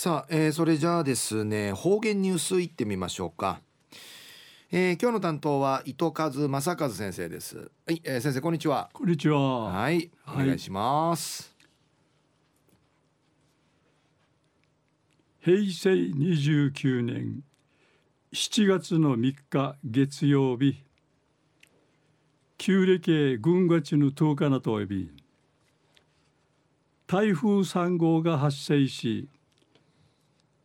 さあ、えー、それじゃあですね方言ニュースいってみましょうか、えー、今日の担当は糸数正和先生です。はい、えー、先生こんにちは。こんにちは。はいお願いします、はい、平成29年7月の3日月曜日旧暦軍月の10日のとび台風3号が発生し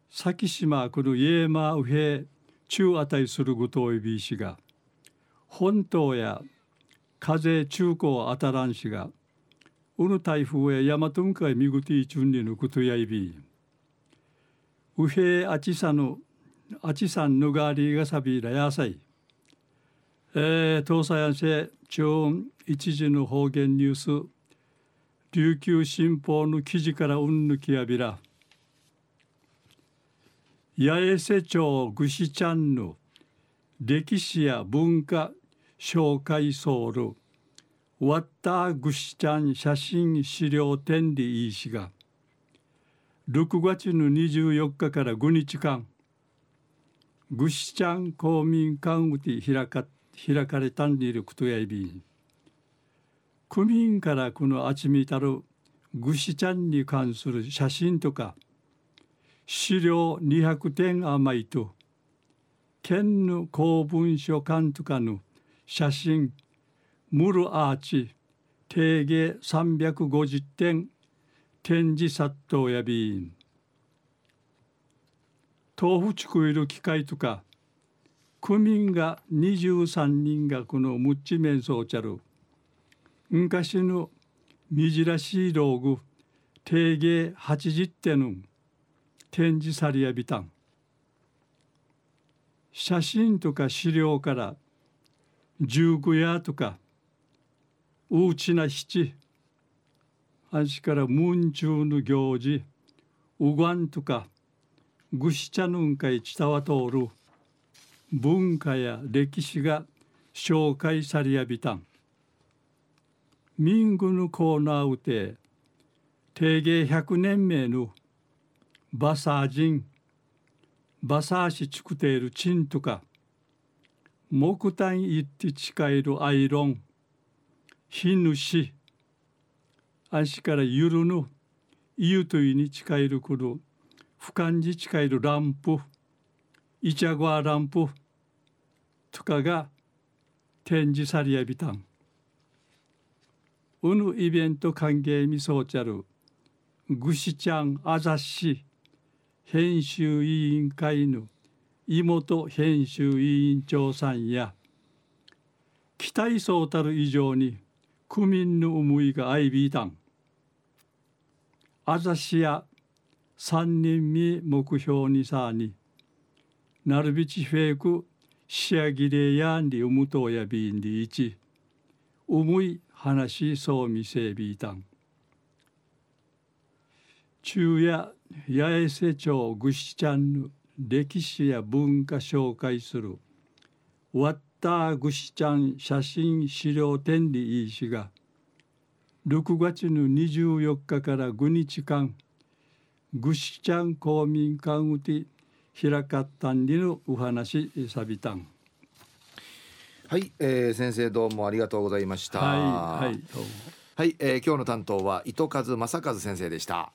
先島このイエーマウヘ中値するぐといびしが本島や風中高あたらんしがうぬ台風やヤマトンカイミグティチュンリのことやいびウヘアチサのアチサンヌガーリーがサビーラヤサイえー、東西安市超一時の方言ニュース琉球新報の記事からうんぬきやびら。八重瀬町ぐしちゃんの歴史や文化紹介ソウルワッターぐしちゃん写真資料展でいいしが6月の24日から5日間ぐしちゃん公民館うて開か開かれたんでいることやいびん。区民からこの集めたるぐしちゃんに関する写真とか資料200点余りと県の公文書館とかの写真ムルアーチ定芸350点展示殺到やび。ん豆腐作る機械とか区民が23人がこのムッチメンソーチャル昔のみじらしい道具定芸80点の展示されやびたん。写真とか資料から十五夜とかおうちな七あしから文中の行事うがんとかぐしちゃぬんかいちたわ通る文化や歴史が紹介されやびたん。民具のコーナーうて定芸100年目のバサージンバサーシチクテールチンとか木炭いって近いるアイロン火主足からゆるぬゆといに近いるくる俯瞰に近いるランプイチャゴアランプとかが展示されやびたん。うぬイベント歓迎みそうちゃるぐしちゃんあざし編集委員会の妹編集委員長さんや期待そうたる以上に区民の思いが相びいたん。あざしや三人み目標にさになるびちフェイク仕上げれやんりうむとうやびんりいち思い話そうみせびいたん。昼夜八重瀬町ぐしちゃんの歴史や文化紹介する。ワッターぐしちゃん写真資料展にいいしが6月の24日から5日間ぐしちゃん公民館うて開かったんりのお話さびたん。はい、えー、先生どうもありがとうございました。はい、はい、はい、えー、今日の担当は糸数正和先生でした